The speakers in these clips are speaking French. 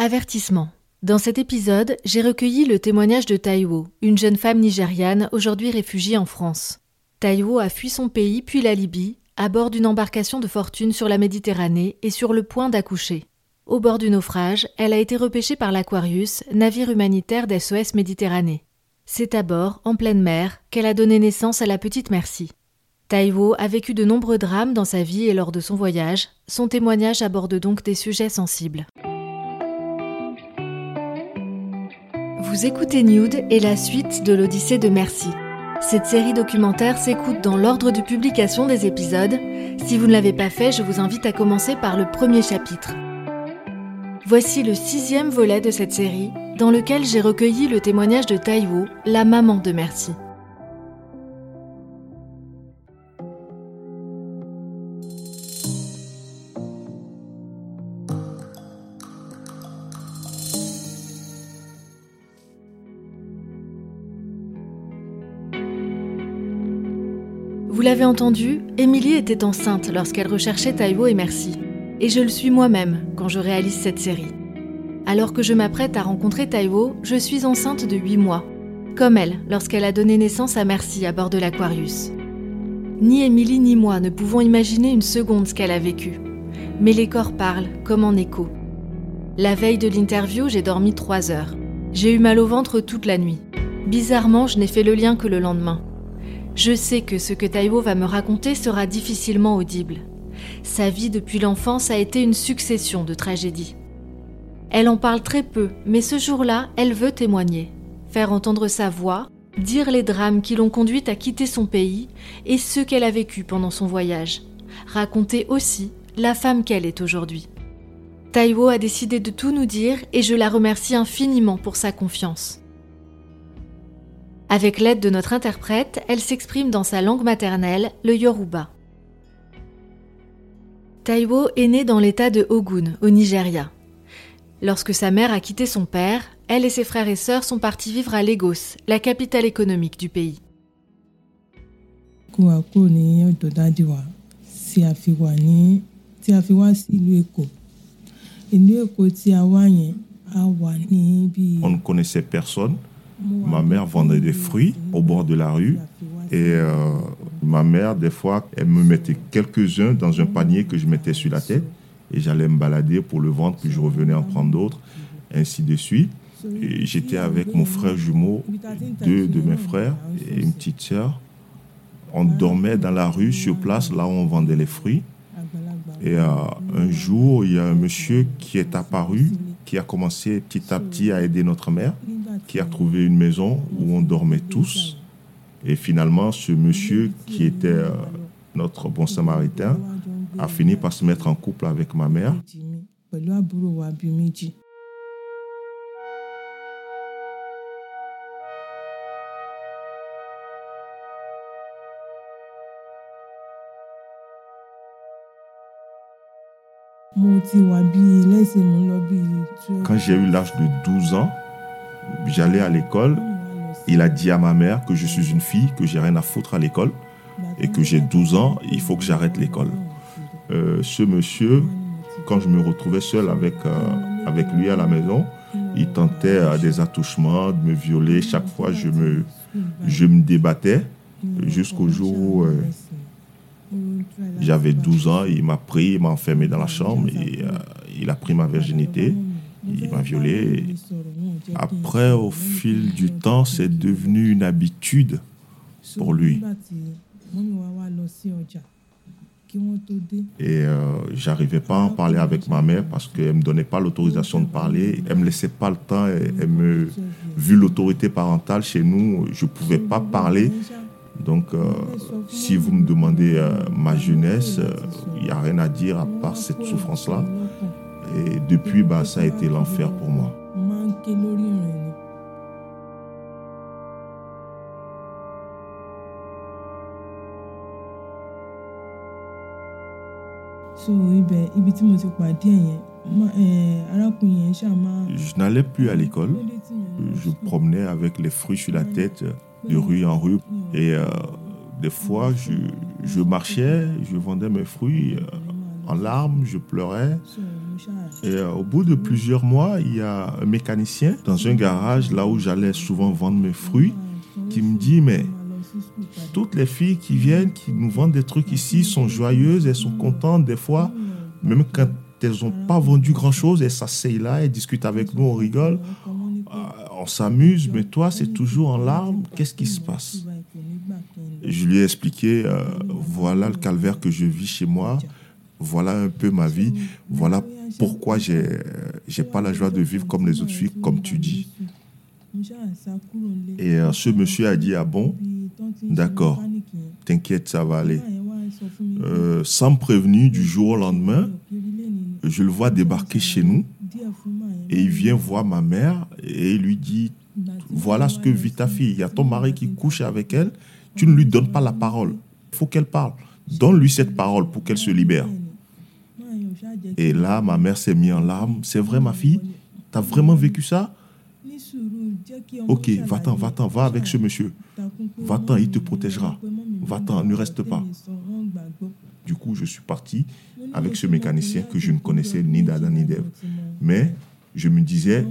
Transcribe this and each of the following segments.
Avertissement. Dans cet épisode, j'ai recueilli le témoignage de Taiwo, une jeune femme nigériane aujourd'hui réfugiée en France. Taiwo a fui son pays puis la Libye à bord d'une embarcation de fortune sur la Méditerranée et sur le point d'accoucher. Au bord du naufrage, elle a été repêchée par l'Aquarius, navire humanitaire d'SOS Méditerranée. C'est à bord, en pleine mer, qu'elle a donné naissance à la petite Merci. Taiwo a vécu de nombreux drames dans sa vie et lors de son voyage. Son témoignage aborde donc des sujets sensibles. Vous écoutez Nude et la suite de l'Odyssée de Merci. Cette série documentaire s'écoute dans l'ordre de publication des épisodes. Si vous ne l'avez pas fait, je vous invite à commencer par le premier chapitre. Voici le sixième volet de cette série, dans lequel j'ai recueilli le témoignage de Taiwo, la maman de Merci. Entendu, Émilie était enceinte lorsqu'elle recherchait Taiwo et Merci. Et je le suis moi-même quand je réalise cette série. Alors que je m'apprête à rencontrer Taiwo, je suis enceinte de 8 mois, comme elle lorsqu'elle a donné naissance à Merci à bord de l'Aquarius. Ni Émilie ni moi ne pouvons imaginer une seconde ce qu'elle a vécu. Mais les corps parlent, comme en écho. La veille de l'interview, j'ai dormi 3 heures. J'ai eu mal au ventre toute la nuit. Bizarrement, je n'ai fait le lien que le lendemain. Je sais que ce que Taiwo va me raconter sera difficilement audible. Sa vie depuis l'enfance a été une succession de tragédies. Elle en parle très peu, mais ce jour-là, elle veut témoigner, faire entendre sa voix, dire les drames qui l'ont conduite à quitter son pays et ce qu'elle a vécu pendant son voyage, raconter aussi la femme qu'elle est aujourd'hui. Taiwo a décidé de tout nous dire et je la remercie infiniment pour sa confiance. Avec l'aide de notre interprète, elle s'exprime dans sa langue maternelle, le Yoruba. Taiwo est née dans l'état de Ogun, au Nigeria. Lorsque sa mère a quitté son père, elle et ses frères et sœurs sont partis vivre à Lagos, la capitale économique du pays. On ne connaissait personne. Ma mère vendait des fruits au bord de la rue et euh, ma mère, des fois, elle me mettait quelques-uns dans un panier que je mettais sur la tête et j'allais me balader pour le vendre, puis je revenais en prendre d'autres, ainsi de suite. J'étais avec mon frère jumeau, deux de mes frères et une petite sœur. On dormait dans la rue, sur place, là où on vendait les fruits. Et euh, un jour, il y a un monsieur qui est apparu, qui a commencé petit à petit à aider notre mère, qui a trouvé une maison où on dormait tous. Et finalement, ce monsieur qui était euh, notre bon samaritain a fini par se mettre en couple avec ma mère. Quand j'ai eu l'âge de 12 ans, j'allais à l'école. Il a dit à ma mère que je suis une fille, que j'ai rien à foutre à l'école et que j'ai 12 ans, il faut que j'arrête l'école. Euh, ce monsieur, quand je me retrouvais seul avec, euh, avec lui à la maison, il tentait à des attouchements, de me violer. Chaque fois, je me, je me débattais jusqu'au jour où euh, j'avais 12 ans. Il m'a pris, il m'a enfermé dans la chambre et il a pris ma virginité. Il m'a violé. Après, au fil du temps, c'est devenu une habitude pour lui. Et euh, j'arrivais pas à en parler avec ma mère parce qu'elle me donnait pas l'autorisation de parler. Elle me laissait pas le temps. Elle, me, vu l'autorité parentale chez nous, je pouvais pas parler. Donc, euh, si vous me demandez euh, ma jeunesse, il n'y a rien à dire à part cette souffrance-là. Et depuis, bah, ça a été l'enfer pour moi. Je n'allais plus à l'école. Je promenais avec les fruits sur la tête de rue en rue. Et euh, des fois, je, je, marchais, je vendais mes fruits euh, en larmes, je pleurais. Et euh, au bout de plusieurs mois, il y a un mécanicien dans un garage, là où j'allais souvent vendre mes fruits, qui me dit, mais toutes les filles qui viennent, qui nous vendent des trucs ici, sont joyeuses, elles sont contentes des fois, même quand elles n'ont pas vendu grand-chose, elles s'asseyent là, elles discutent avec nous, on rigole, euh, on s'amuse, mais toi, c'est toujours en larmes, qu'est-ce qui se passe? Je lui ai expliqué, euh, voilà le calvaire que je vis chez moi, voilà un peu ma vie, voilà pourquoi j'ai n'ai pas la joie de vivre comme les autres filles, comme tu dis. Et euh, ce monsieur a dit, ah bon, d'accord, t'inquiète, ça va aller. Euh, sans prévenu, du jour au lendemain, je le vois débarquer chez nous et il vient voir ma mère et lui dit, voilà ce que vit ta fille, il y a ton mari qui couche avec elle, tu ne lui donnes pas la parole, il faut qu'elle parle. Donne-lui cette parole pour qu'elle se libère. Et là, ma mère s'est mise en larmes. C'est vrai, ma fille? T'as vraiment vécu ça? Ok, va-t'en, va-t'en, va avec ce monsieur. Va-t'en, il te protégera. Va-t'en, ne reste pas. Du coup, je suis parti avec ce mécanicien que je ne connaissais ni d'Adam ni d'Ève. Mais je me disais,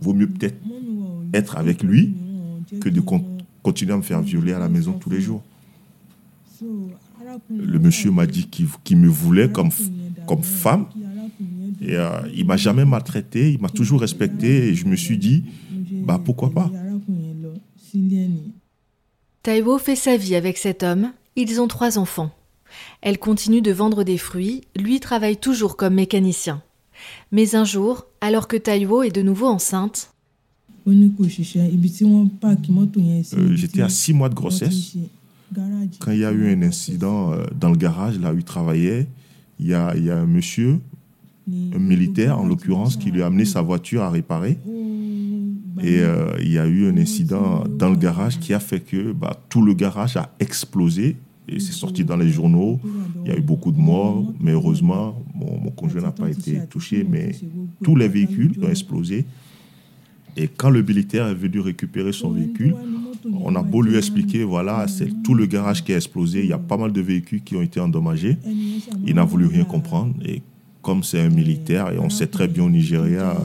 vaut mieux peut-être être avec lui que de continuer à me faire violer à la maison tous les jours. Le monsieur m'a dit qu'il me voulait comme femme. Et euh, il m'a jamais maltraité, il m'a toujours respecté et je me suis dit, bah pourquoi pas. Taiwo fait sa vie avec cet homme, ils ont trois enfants. Elle continue de vendre des fruits, lui travaille toujours comme mécanicien. Mais un jour, alors que Taiwo est de nouveau enceinte, euh, j'étais à six mois de grossesse quand il y a eu un incident euh, dans le garage là où il travaillait il y a, un monsieur, un militaire en l'occurrence, qui lui a amené sa voiture à réparer. Et euh, il y a eu un incident dans le garage qui a fait que bah, tout le garage a explosé. Et c'est sorti dans les journaux. Il y a eu beaucoup de morts, mais heureusement, mon conjoint n'a pas été touché, mais tous les véhicules ont explosé. Et quand le militaire est venu récupérer son véhicule, on a beau lui expliquer, voilà, c'est tout le garage qui a explosé, il y a pas mal de véhicules qui ont été endommagés. Il n'a voulu rien comprendre. Et comme c'est un militaire, et on sait très bien au Nigeria,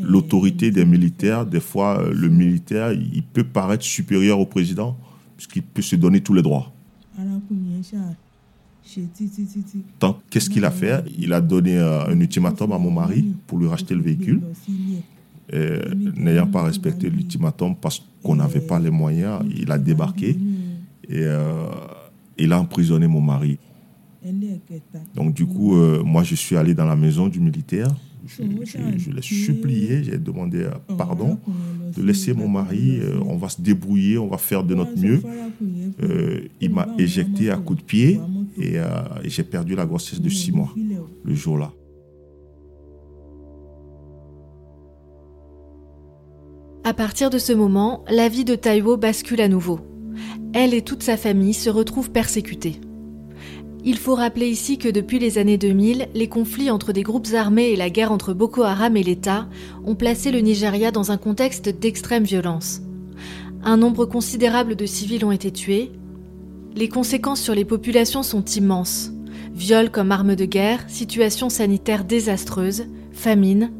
l'autorité des militaires, des fois, le militaire, il peut paraître supérieur au président, puisqu'il peut se donner tous les droits. Qu'est-ce qu'il a fait? Il a donné euh, un ultimatum à mon mari pour lui racheter le véhicule. N'ayant pas respecté l'ultimatum parce qu'on n'avait pas les moyens, il a débarqué et euh, il a emprisonné mon mari. Donc du coup, euh, moi je suis allé dans la maison du militaire, je, l'ai supplié, j'ai demandé euh, pardon de laisser mon mari, on va se débrouiller, on va faire de notre mieux. il m'a éjecté à coups de pied et j'ai perdu la grossesse de six mois le jour-là. À partir de ce moment, la vie de Taiwo bascule à nouveau. Elle et toute sa famille se retrouvent persécutées. Il faut rappeler ici que depuis les années 2000, les conflits entre des groupes armés et la guerre entre Boko Haram et l'État ont placé le Nigeria dans un contexte d'extrême violence. Un nombre considérable de civils ont été tués. Les conséquences sur les populations sont immenses. Viols comme armes de guerre, situations sanitaires désastreuses, famine,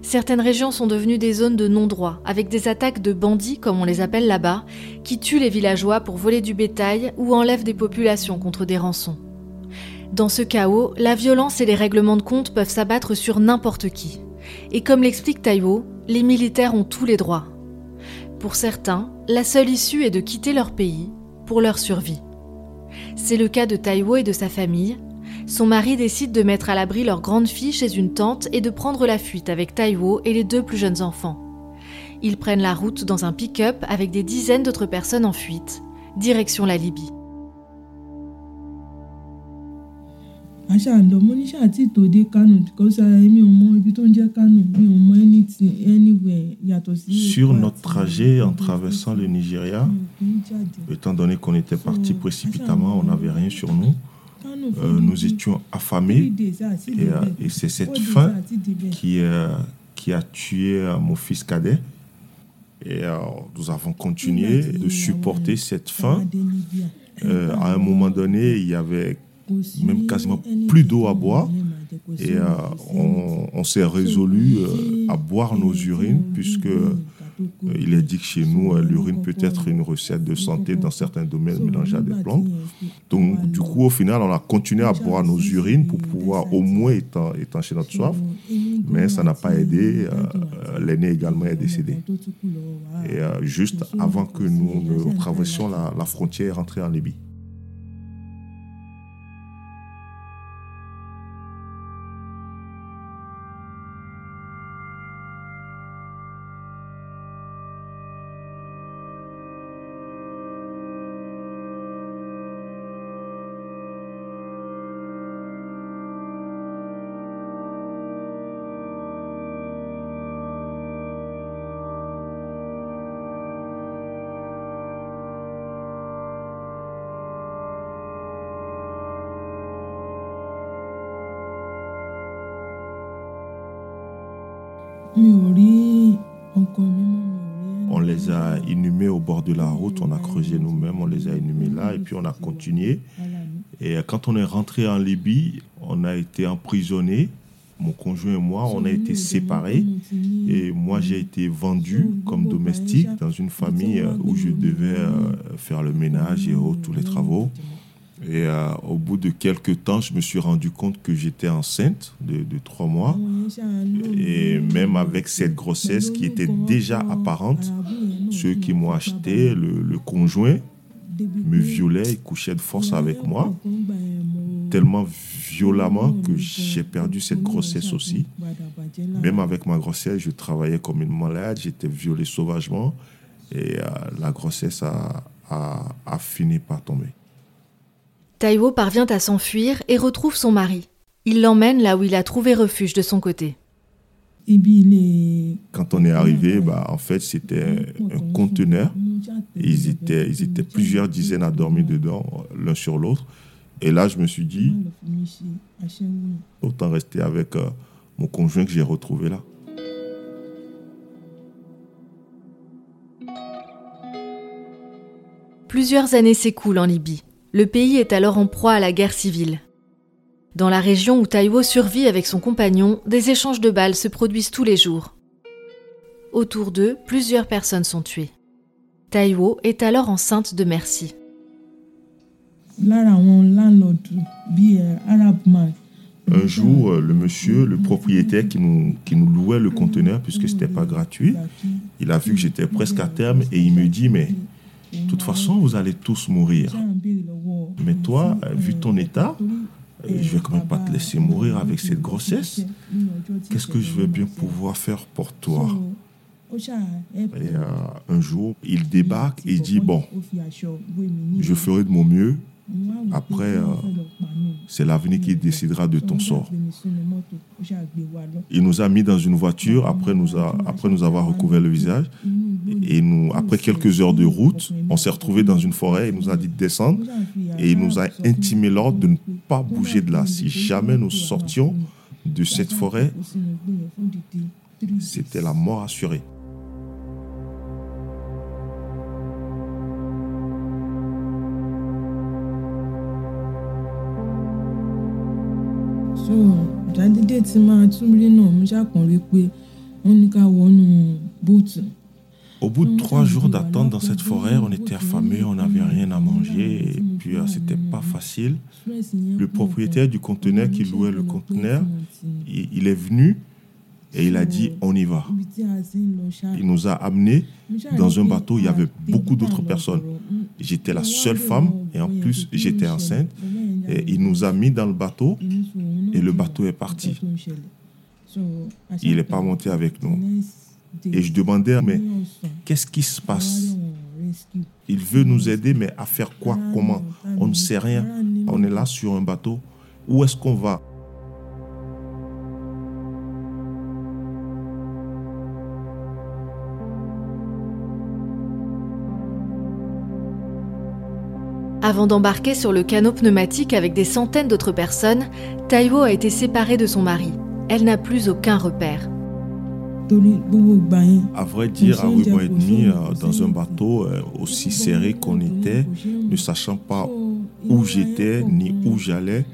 certaines régions sont devenues des zones de non-droit, avec des attaques de bandits, comme on les appelle là-bas, qui tuent les villageois pour voler du bétail ou enlèvent des populations contre des rançons. Dans ce chaos, la violence et les règlements de compte peuvent s'abattre sur n'importe qui. Et comme l'explique Taiwo, les militaires ont tous les droits. Pour certains, la seule issue est de quitter leur pays pour leur survie. C'est le cas de Taiwo et de sa famille, son mari décide de mettre à l'abri leur grande fille chez une tante et de prendre la fuite avec Taiwo et les deux plus jeunes enfants. Ils prennent la route dans un pick-up avec des dizaines d'autres personnes en fuite, direction la Libye. Sur notre trajet en traversant le Nigeria, étant donné qu'on était parti précipitamment, on n'avait rien sur nous, euh, nous étions affamés et, euh, et c'est cette faim qui, euh, qui a tué mon fils cadet. Et nous avons continué de supporter cette faim. à un moment donné, il y avait même quasiment plus d'eau à boire. Et on, on s'est résolu à boire nos urines puisque il est dit que chez nous, l'urine peut être une recette de santé dans certains domaines mélangée à des plantes. Donc, du coup, au final, on a continué à boire nos urines pour pouvoir au moins étancher notre soif. Mais ça n'a pas aidé. L'aîné également est décédé. Et juste avant que nous ne traversions la, la frontière et rentrions en Libye. Les a inhumés au bord de la route, on a creusé nous-mêmes, on les a inhumés là et puis on a continué. Et quand on est rentré en Libye, on a été emprisonné. Mon conjoint et moi, on a été séparés. Et moi, j'ai été vendu comme domestique dans une famille où je devais faire le ménage et tous les travaux. Et euh, au bout de quelques temps, je me suis rendu compte que j'étais enceinte de, trois mois. Et même avec cette grossesse qui était déjà apparente, ceux qui m'ont acheté, le, conjoint, me violait et couchait de force avec moi, tellement violemment que j'ai perdu cette grossesse aussi. Même avec ma grossesse, je travaillais comme une malade, j'étais violé sauvagement et euh, la grossesse a, a fini par tomber. Taiwo parvient à s'enfuir et retrouve son mari. Il l'emmène là où il a trouvé refuge de son côté. Quand on est arrivé, bah, en fait, c'était un conteneur. Ils étaient, ils étaient plusieurs dizaines à dormir dedans, l'un sur l'autre. Et là, je me suis dit, autant rester avec euh, mon conjoint que j'ai retrouvé là. Plusieurs années s'écoulent en Libye. Le pays est alors en proie à la guerre civile. Dans la région où Taiwo survit avec son compagnon, des échanges de balles se produisent tous les jours. Autour d'eux, plusieurs personnes sont tuées. Taiwo est alors enceinte de Merci. Un jour, le monsieur, le propriétaire qui nous, qui nous louait le conteneur, puisque ce n'était pas gratuit, il a vu que j'étais presque à terme et il me dit, mais de toute façon, vous allez tous mourir. Mais toi, vu ton état, je vais quand même pas te laisser mourir avec cette grossesse. Qu'est-ce que je vais bien pouvoir faire pour toi? Et euh, un jour, il débarque et dit, bon, je ferai de mon mieux. Après, euh, c'est l'avenir qui décidera de ton sort. Il nous a mis dans une voiture après nous, après nous avoir recouvert le visage. Et nous, après quelques heures de route, on s'est retrouvé dans une forêt. Il nous a dit de descendre et il nous a intimé l'ordre de ne pas bouger de là. Si jamais nous sortions de cette forêt, c'était la mort assurée. Au bout de trois jours d'attente dans cette forêt, on était affamés, on n'avait rien à manger, et puis euh, c'était pas facile. Le propriétaire du conteneur qui louait le conteneur, il est venu et il a dit on y va. Il nous a amenés dans un bateau, il y avait beaucoup d'autres personnes. J'étais la seule femme et en plus j'étais enceinte. Et il nous a mis dans le bateau et le bateau est parti. Il n'est pas monté avec nous. Et je demandais, mais qu'est-ce qui se passe? Il veut nous aider, mais à faire quoi Comment? On ne sait rien. On est là sur un bateau. Où est-ce qu'on va? Avant d'embarquer sur le canot pneumatique avec des centaines d'autres personnes, Taiwo a été séparée de son mari. Elle n'a plus aucun repère. À vrai dire, à 8 mois et demi, euh, dans un bateau euh, aussi serré qu'on était, ne sachant pas où j'étais ni où j'allais,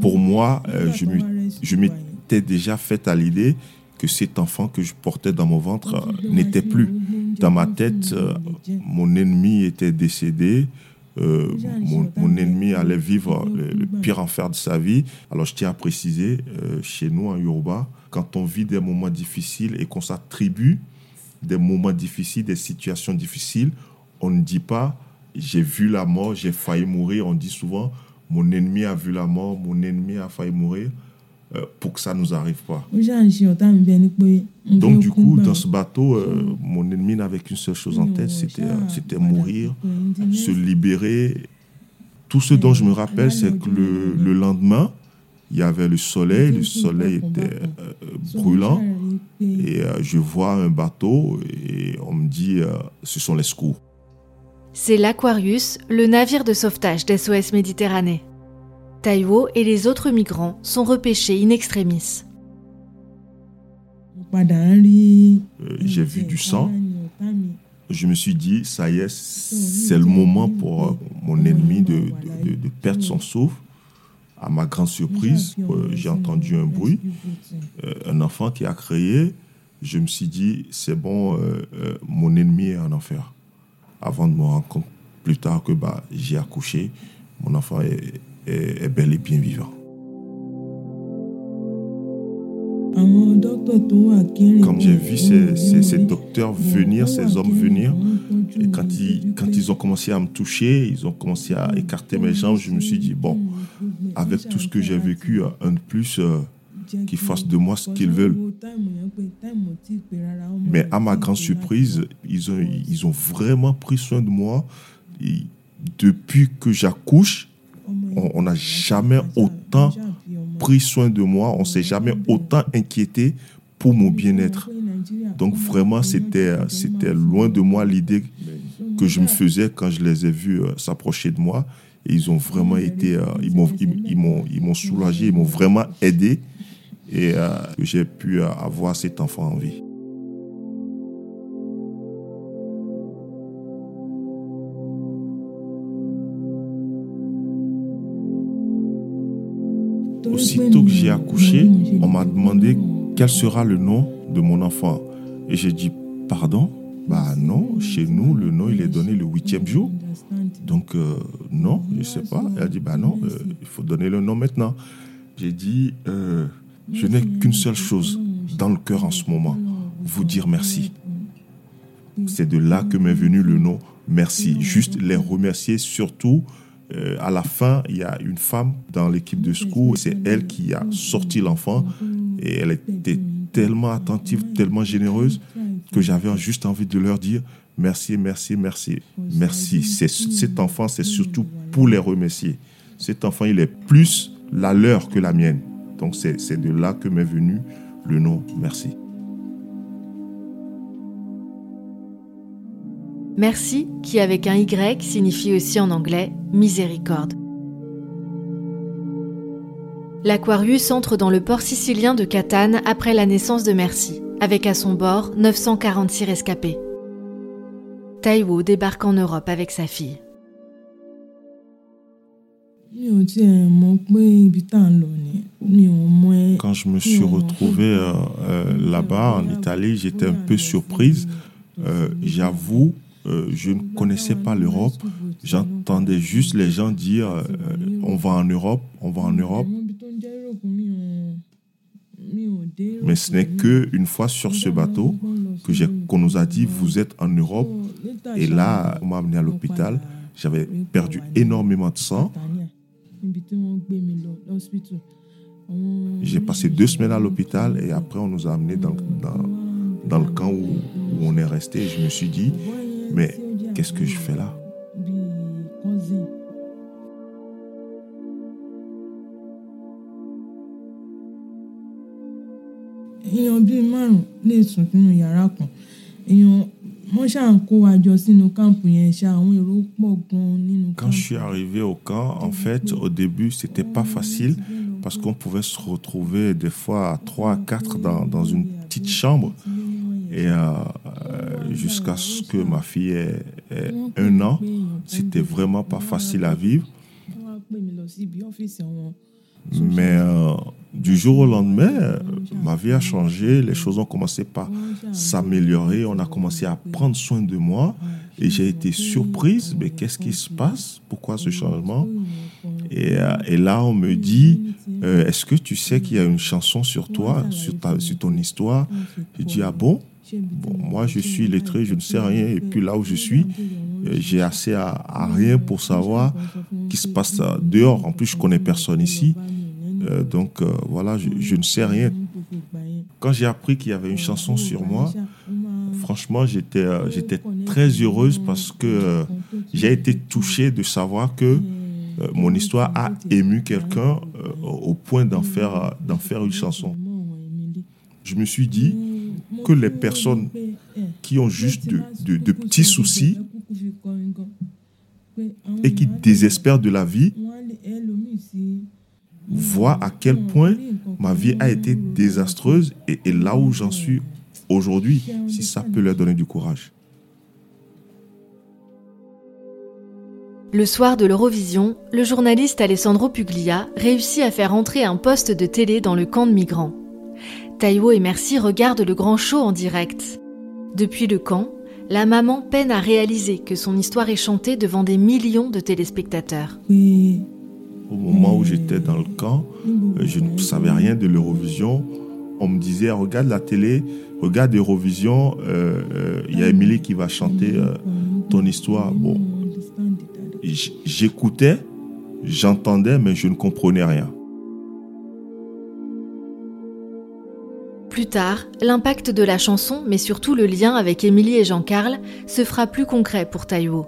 pour moi, euh, je m'étais déjà fait à l'idée que cet enfant que je portais dans mon ventre n'était plus. Dans ma tête, mon ennemi était décédé, euh, mon, ennemi allait vivre le, pire enfer de sa vie. Alors je tiens à préciser, euh, chez nous en Yoruba, quand on vit des moments difficiles et qu'on s'attribue des moments difficiles, des situations difficiles, on ne dit pas j'ai vu la mort, j'ai failli mourir. On dit souvent mon ennemi a vu la mort, mon ennemi a failli mourir. Euh, pour que ça ne nous arrive pas. Donc du coup, dans ce bateau, euh, mon ennemi n'avait qu'une seule chose en tête, c'était euh, c'était mourir, se libérer. Tout ce dont je me rappelle, c'est que le, le, lendemain, il y avait le soleil, le soleil était brûlant, et je vois un bateau et on me dit, ce sont les secours. C'est l'Aquarius, le navire de sauvetage d'SOS Méditerranée. Taiwo et les autres migrants sont repêchés in extremis. Euh, j'ai vu du sang. Je me suis dit, ça y est, c'est le moment pour euh, mon ennemi de, de, perdre son souffle. À ma grande surprise, euh, j'ai entendu un bruit, un enfant qui a crié. Je me suis dit, c'est bon, mon ennemi est en enfer. Avant de me rendre compte plus tard que bah, j'ai accouché, mon enfant est, est, bel et bien vivant. Quand j'ai vu ces, ces, docteurs venir, ces hommes venir, et quand ils, quand ils ont commencé à me toucher, ils ont commencé à écarter mes jambes, je me suis dit, bon, avec tout ce que j'ai vécu, un de plus, euh, qu'ils fassent de moi ce qu'ils veulent. Mais à ma grande surprise, ils ont, ils ont vraiment pris soin de moi. depuis que j'accouche, on n'a jamais autant pris soin de moi, on s'est jamais autant inquiété pour mon bien-être. Donc vraiment, c'était, loin de moi l'idée que je me faisais quand je les ai vus euh, s'approcher de moi. Ils ont vraiment été, euh, ils m'ont soulagé, ils m'ont vraiment aidé. Et euh, j'ai pu avoir cet enfant en vie. J'ai accouché, on m'a demandé quel sera le nom de mon enfant. Et j'ai dit, pardon? Bah non, chez nous, le nom, il est donné le huitième jour. Donc, euh, non, je sais pas. Elle a dit, bah non, euh, il faut donner le nom maintenant. J'ai dit, euh, je n'ai qu'une seule chose dans le cœur en ce moment, vous dire merci. C'est de là que m'est venu le nom merci. Juste les remercier surtout euh, à la fin, il y a une femme dans l'équipe de secours. C'est elle qui a sorti l'enfant. Et elle était tellement attentive, tellement généreuse que j'avais juste envie de leur dire merci, merci, merci, merci. Cet enfant, c'est surtout pour les remercier. Cet enfant, il est plus la leur que la mienne. Donc c'est de là que m'est venu le nom merci. Merci, qui avec un Y signifie aussi en anglais miséricorde. L'Aquarius entre dans le port sicilien de Catane après la naissance de Merci, avec à son bord 946 rescapés. Taiwo débarque en Europe avec sa fille. Quand je me suis retrouvé euh, euh, là-bas en Italie, j'étais un peu surprise. Euh, j'avoue, euh, je ne connaissais pas l'Europe. J'entendais juste les gens dire euh, on va en Europe, on va en Europe. Mais ce n'est que une fois sur ce bateau que qu'on nous a dit vous êtes en Europe. Et là, on m'a amené à l'hôpital. J'avais perdu énormément de sang. J'ai passé deux semaines à l'hôpital et après on nous a amenés dans, dans, dans le camp où, où, on est resté. Je me suis dit, mais qu'est-ce que je fais là? Èèyàn bíi márùn lè sùn nínú yàrá kan. Èèyàn wọ́n ṣáà ń kó wa jọ sínú káàmpù yẹn ṣá àwọn èrò pọ̀ gan nínú Quand je suis arrivé au camp, en fait, au début, c'était pas facile parce qu'on pouvait se retrouver des fois à 3 à 4 dans, dans une petite chambre. Et euh, euh, jusqu'à ce que ma fille ait, ait un an, c'était vraiment pas facile à vivre. Mais euh, du jour au lendemain, euh, ma vie a changé, les choses ont commencé par s'améliorer, on a commencé à prendre soin de moi et j'ai été surprise, mais qu'est-ce qui se passe? Pourquoi ce changement? Et, euh, là, on me dit, euh, est-ce que tu sais qu'il y a une chanson sur toi, sur, ton histoire? J'ai dit, ah bon? Bon, moi, je suis lettré, je ne sais rien. Et puis là où je suis, j'ai assez à, rien pour savoir ce qui se passe dehors. En plus, je connais personne ici. Euh, donc euh, voilà, je, ne sais rien. Quand j'ai appris qu'il y avait une chanson sur moi, franchement, j'étais euh, j'étais très heureuse parce que j'ai été touché de savoir que mon histoire a ému quelqu'un au point d'en faire, d'en faire une chanson. Je me suis dit que les personnes qui ont juste de, de- de petits soucis et qui désespèrent de la vie voient à quel point ma vie a été désastreuse et, et là où j'en suis aujourd'hui, si ça peut leur donner du courage. Le soir de l'Eurovision, le journaliste Alessandro Puglia réussit à faire entrer un poste de télé dans le camp de migrants. Taïwo et Merci regardent le grand show en direct. Depuis le camp, la maman peine à réaliser que son histoire est chantée devant des millions de téléspectateurs. Au moment où j'étais dans le camp, euh, je ne savais rien de l'Eurovision. On me disait, regarde la télé, regarde l'Eurovision, euh, euh, il y a Émilie qui va chanter ton histoire. Bon, j'écoutais, j'entendais, mais je ne comprenais rien. Plus tard, l'impact de la chanson, mais surtout le lien avec Émilie et Jean-Carl, se fera plus concret pour Taïwo.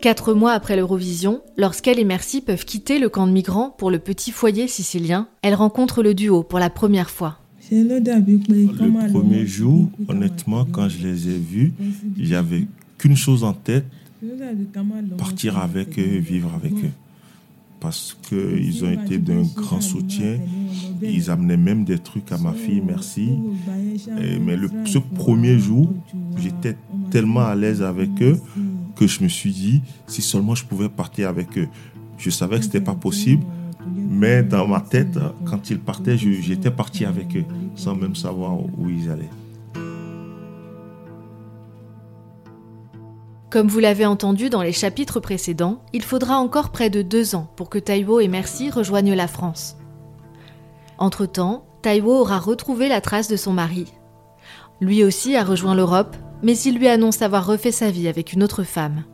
Quatre mois après l'Eurovision, lorsqu'elle et Merci peuvent quitter le camp de migrants pour le petit foyer sicilien, elle rencontre le duo pour la première fois. Le premier jour, honnêtement, quand je les ai vus, j'avais qu'une chose en tête, partir avec eux, vivre avec eux. Parce qu'ils ont été d'un grand soutien. Ils amenaient même des trucs à ma fille, merci. Et- mais le- ce premier jour, j'étais tellement à l'aise avec eux. Que je me suis dit, si seulement je pouvais partir avec eux. Je savais que c'était pas possible, mais dans ma tête, quand ils partaient, j'étais parti avec eux, sans même savoir où ils allaient. Comme vous l'avez entendu dans les chapitres précédents, il faudra encore près de deux ans pour que Taïwo et Merci rejoignent la France. Entre-temps, Taïwo aura retrouvé la trace de son mari. Lui aussi a rejoint l'Europe, mais il lui annonce avoir refait sa vie avec une autre femme.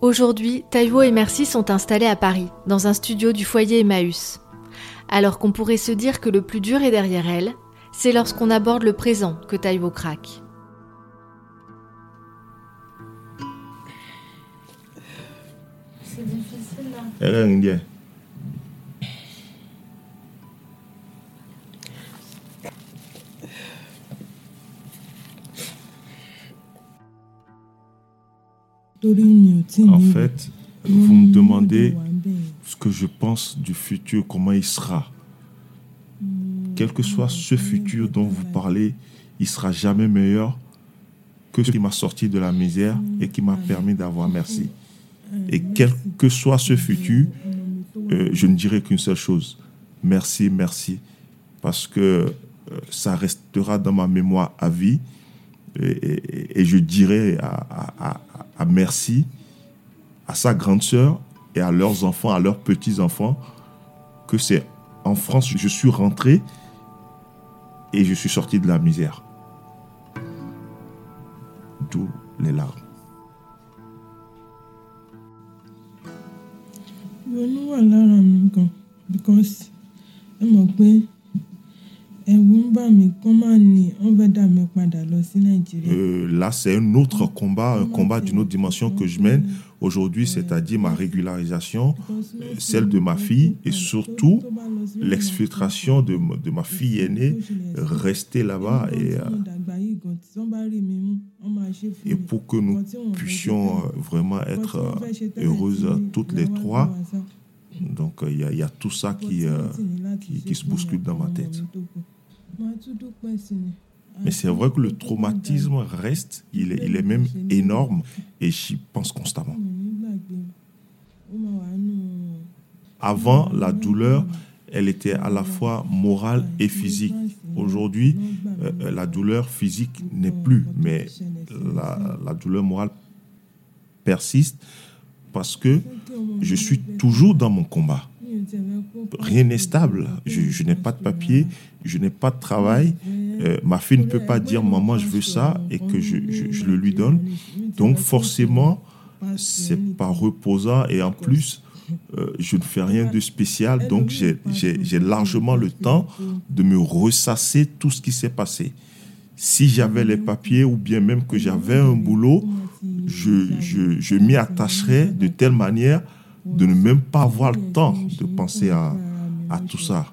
Aujourd'hui, Taïwo et Merci sont installés à Paris, dans un studio du foyer Emmaüs. Alors qu'on pourrait se dire que le plus dur est derrière elle, c'est lorsqu'on aborde le présent que Taïwo craque. Elle est indienne. En fait, vous me demandez ce que je pense du futur, comment il sera. Quel que soit ce futur dont vous parlez, il sera jamais meilleur que ce qui m'a sorti de la misère et qui m'a permis d'avoir merci. Et quel que soit ce futur, euh, je ne dirai qu'une seule chose. Merci, merci. Parce que euh, ça restera dans ma mémoire à vie. Et, et- et je dirai à, à- à- à merci à sa grande sœur et à leurs enfants, à leurs petits-enfants, que c'est en France, je suis rentré et je suis sorti de la misère. D'où les larmes. Euh, là, c'est un autre combat, un combat d'une autre dimension que je mène. Aujourd'hui, c'est-à-dire ma régularisation, euh, celle de ma fille et surtout l'exfiltration de, de, ma fille aînée, rester là-bas et, et pour que nous puissions vraiment être heureuses toutes les trois. Donc il y, a tout ça qui, qui, qui se bouscule dans ma tête. Mais c'est vrai que le traumatisme reste, il est, il est même énorme et j'y pense constamment. Avant, la douleur, elle était à la fois morale et physique. Aujourd'hui, euh, la douleur physique n'est plus, mais la douleur morale persiste parce que je suis toujours dans mon combat rien n'est stable. Je, n'ai pas de papier, je n'ai pas de travail. Euh, ma fille ne peut pas dire maman je veux ça et que je, le lui donne. Donc forcément, c'est pas reposant et en plus, euh, je ne fais rien de spécial. Donc j'ai largement le temps de me ressasser tout ce qui s'est passé. Si j'avais les papiers ou bien même que j'avais un boulot, je, je m'y attacherais de telle manière de ne même pas avoir le temps de penser à, tout ça.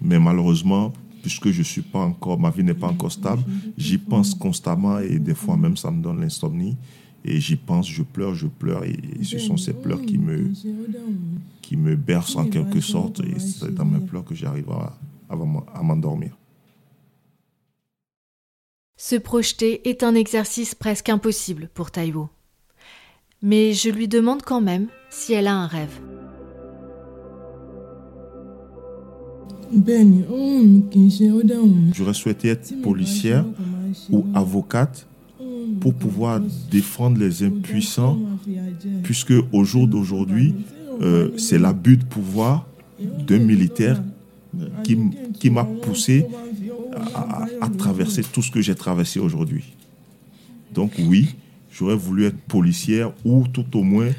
Mais malheureusement, puisque je suis pas encore, ma vie n'est pas encore stable, j'y pense constamment et des fois même ça me donne l'insomnie. Et j'y pense, je pleure, je pleure et, ce sont ces pleurs qui me, qui me bercent en quelque sorte et c'est dans mes pleurs que j'arrive à m'endormir. Se projeter est un exercice presque impossible pour Taïwo. Mais je lui demande quand même si elle a un rêve. J'aurais souhaité être policière ou avocate pour pouvoir défendre les impuissants, puisque au jour d'aujourd'hui, euh, c'est l'abus de pouvoir d'un militaire qui, qui m'a poussé à, à, traverser tout ce que j'ai traversé aujourd'hui. Donc oui, j'aurais voulu être policière ou tout au moins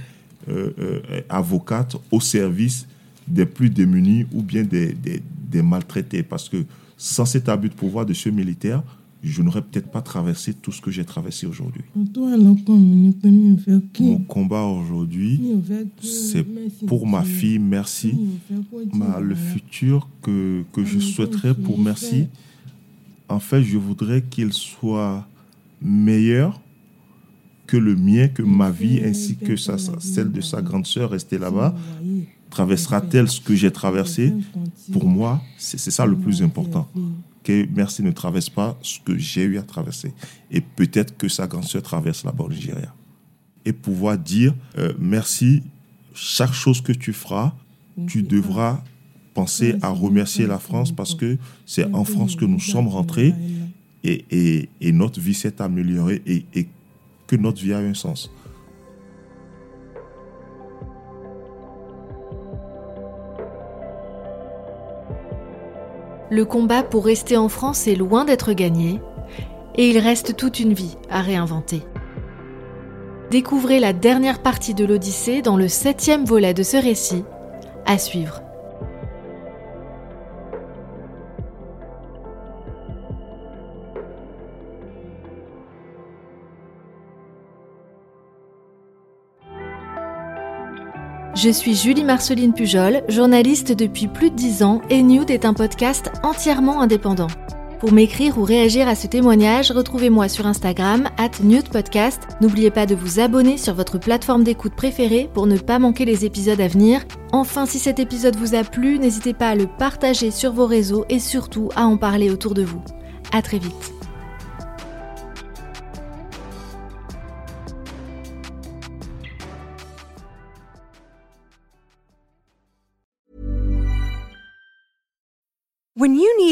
euh, euh, avocate au service des plus démunis ou bien des, des, maltraités. Parce que sans cet abus de pouvoir de ce militaire, je n'aurais peut-être pas traversé tout ce que j'ai traversé aujourd'hui. Mon combat aujourd'hui, c'est pour ma fille, merci. le futur que, que je souhaiterais pour merci, en fait, je voudrais qu'il soit meilleur que le mien, que ma vie ainsi que celle de sa grande sœur restée là-bas Traversera-t-elle ce que j'ai traversé? Pour moi, c'est ça le plus important. Que merci ne traverse pas ce que j'ai eu à traverser. Et peut-être que sa grande sœur traverse là-bas au Nigeria. Et pouvoir dire euh, merci, chaque chose que tu feras, tu devras penser à remercier la France parce que c'est en France que nous sommes rentrés et, et, notre vie s'est améliorée et, et que notre vie a un sens. Le combat pour rester en France est loin d'être gagné et il reste toute une vie à réinventer. Découvrez la dernière partie de l'Odyssée dans le septième volet de ce récit, à suivre. Je suis Julie Marceline Pujol, journaliste depuis plus de 10 ans et Nude est un podcast entièrement indépendant. Pour m'écrire ou réagir à ce témoignage, retrouvez-moi sur Instagram, at Podcast. N'oubliez pas de vous abonner sur votre plateforme d'écoute préférée pour ne pas manquer les épisodes à venir. Enfin, si cet épisode vous a plu, n'hésitez pas à le partager sur vos réseaux et surtout à en parler autour de vous. À très vite.